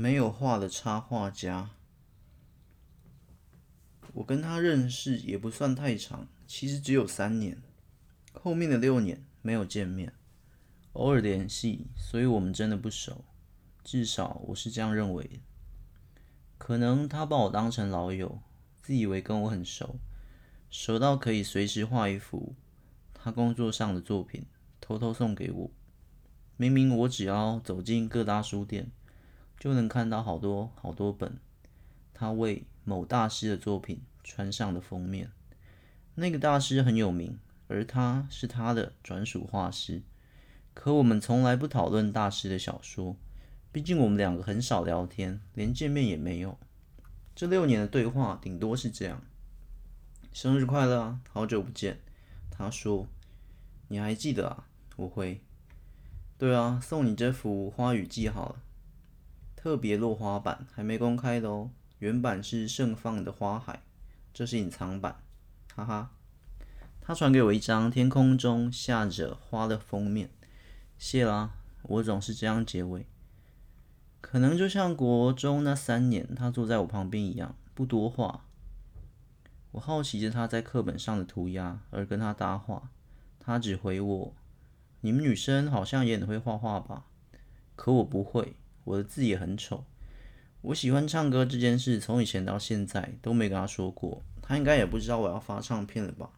没有画的插画家。我跟他认识也不算太长，其实只有三年。后面的六年没有见面，偶尔联系，所以我们真的不熟。至少我是这样认为。可能他把我当成老友，自以为跟我很熟，熟到可以随时画一幅他工作上的作品，偷偷送给我。明明我只要走进各大书店，就能看到好多好多本他为某大师的作品穿上的封面。那个大师很有名，而他是他的专属画师。可我们从来不讨论大师的小说，毕竟我们两个很少聊天，连见面也没有。这六年的对话顶多是这样：生日快乐啊，好久不见。他说：“你还记得啊？”我回。对啊，送你这幅《花语记》好了，特别落花版，还没公开的哦。原版是盛放的花海，这是隐藏版，哈哈。他传给我一张天空中下着花的封面，谢啦。我总是这样结尾，可能就像国中那三年，他坐在我旁边一样，不多话。我好奇着他在课本上的涂鸦，而跟他搭话，他只回我。你们女生好像也很会画画吧？可我不会，我的字也很丑。我喜欢唱歌这件事，从以前到现在都没跟他说过。他应该也不知道我要发唱片了吧？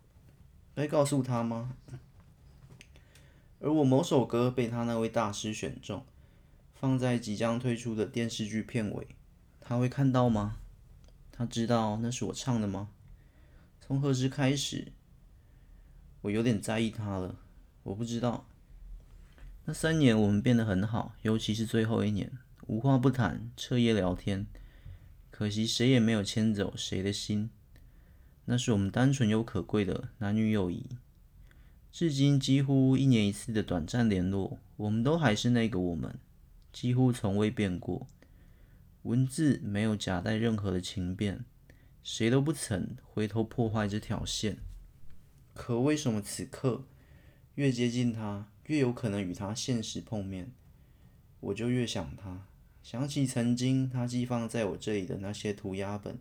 该告诉他吗？而我某首歌被他那位大师选中，放在即将推出的电视剧片尾，他会看到吗？他知道那是我唱的吗？从何时开始，我有点在意他了？我不知道。那三年我们变得很好，尤其是最后一年，无话不谈，彻夜聊天。可惜谁也没有牵走谁的心。那是我们单纯又可贵的男女友谊。至今几乎一年一次的短暂联络，我们都还是那个我们，几乎从未变过。文字没有夹带任何的情变，谁都不曾回头破坏这条线。可为什么此刻？越接近他，越有可能与他现实碰面，我就越想他，想起曾经他寄放在我这里的那些涂鸦本。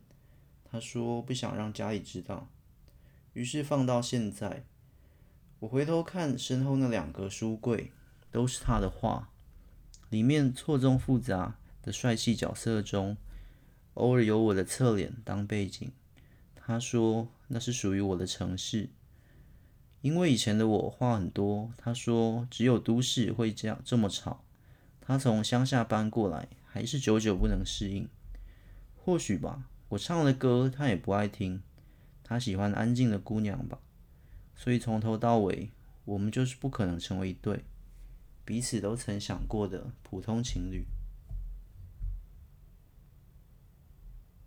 他说不想让家里知道，于是放到现在。我回头看身后那两个书柜，都是他的画，里面错综复杂的帅气角色中，偶尔有我的侧脸当背景。他说那是属于我的城市。因为以前的我话很多，他说只有都市会这样这么吵。他从乡下搬过来，还是久久不能适应。或许吧，我唱的歌他也不爱听，他喜欢安静的姑娘吧。所以从头到尾，我们就是不可能成为一对，彼此都曾想过的普通情侣。